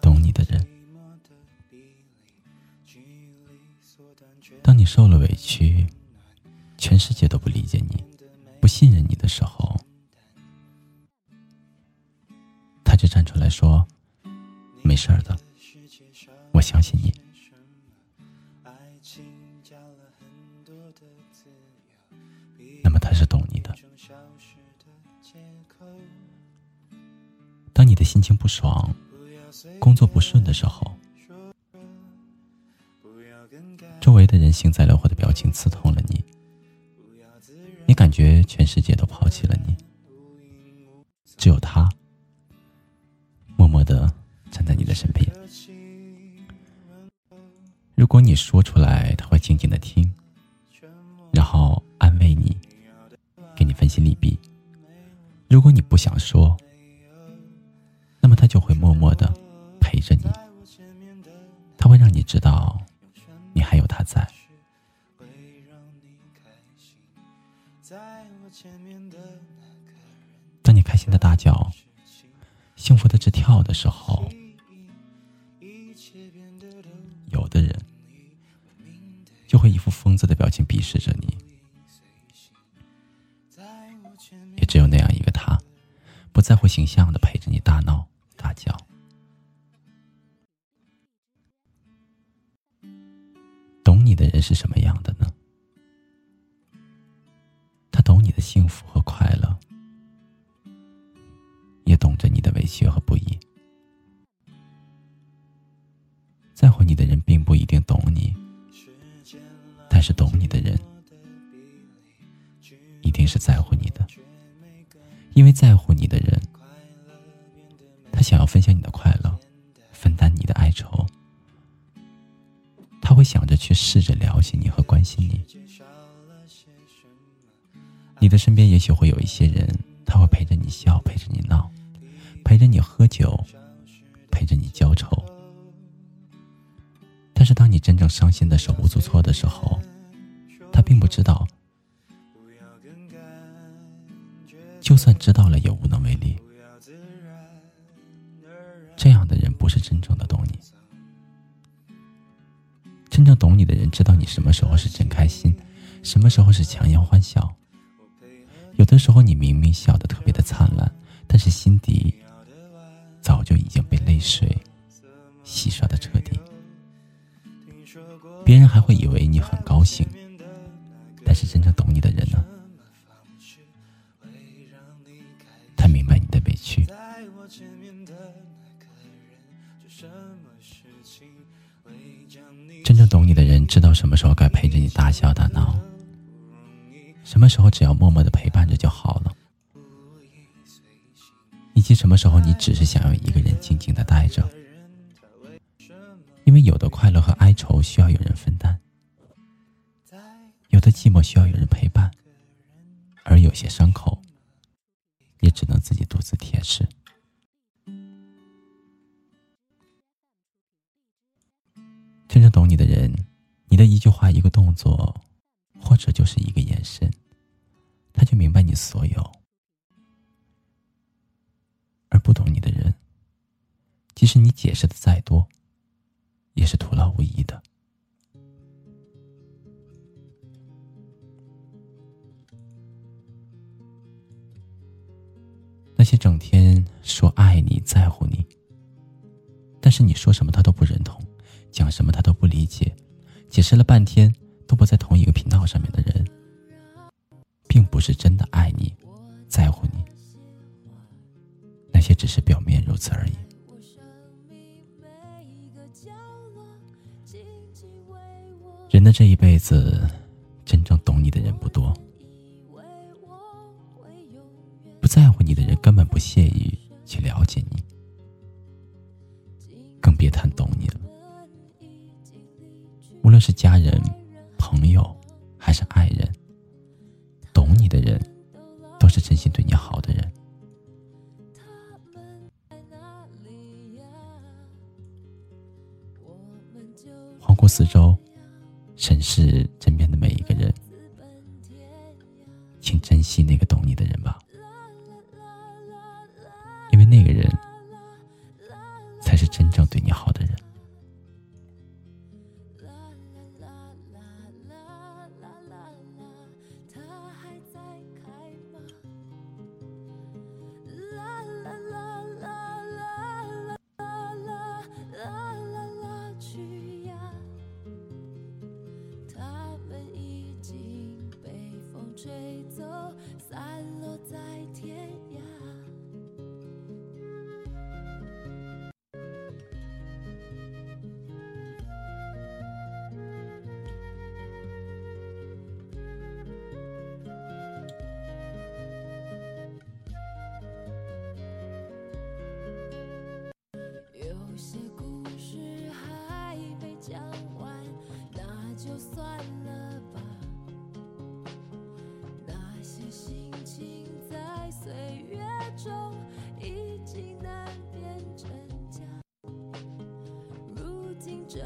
懂你的人。当你受了委屈，全世界都不理解你，不信任你的时候，他就站出来说：“没事的，我相信你。”那么他是懂你的。心情不爽、工作不顺的时候，周围的人幸灾乐祸的表情刺痛了你，你感觉全世界都抛弃了你，只有他默默的站在你的身边。如果你说出来，他会静静的听，然后安慰你，给你分析利弊。如果你不想说，他就会默默的陪着你，他会让你知道。你还有他在。当你开心的大叫、幸福的直跳的时候，有的人就会一副疯子的表情鄙视着你。也只有那样一个他，不在乎形象的陪着你大闹叫。懂你的人是什么样的呢？他懂你的幸福和快乐，也懂着你的委屈和不易。在乎你的人并不一定懂你，但是懂你的人一定是在乎你的，因为在乎你的人，想要分享你的快乐，分担你的哀愁。他会想着去试着了解你和关心你。你的身边也许会有一些人，他会陪着你笑，陪着你闹，陪着你喝酒，陪着你浇愁。但是当你真正伤心的手无足措的时候，他并不知道，就算知道了也无能为力。不是真正的懂你。真正懂你的人，知道你什么时候是真开心，什么时候是强颜欢笑。有的时候，你明明笑得特别的灿烂，但是心底早就已经被泪水洗刷的彻底。别人还会以为你很高兴，但是真正懂你的人呢？他明白你的委屈。真正懂你的人，知道什么时候该陪着你大笑大闹，什么时候只要默默的陪伴着就好了，以及什么时候你只是想要一个人静静的待着。因为有的快乐和哀愁需要有人分担，有的寂寞需要有人陪伴，而有些伤口也只能自己独自舔舐。一句话、一个动作，或者就是一个眼神，他就明白你所有；而不懂你的人，即使你解释的再多，也是徒劳无益的。那些整天说爱你、在乎你，但是你说什么他都不认同。讲什么他都不理解，解释了半天都不在同一个频道上面的人，并不是真的爱你，在乎你，那些只是表面如此而已。人的这一辈子，真正懂你的人不多，不在乎你的人根本不屑于去了解你，更别谈懂你了。无论是家人、朋友还是爱人，懂你的人都是真心对你好的人。环顾四周，审视身边的每一个人。请珍惜那个懂你的人吧。因为那个人。才是真正对你好的。就算了吧。那些心情在岁月中已经难辨真假。如今这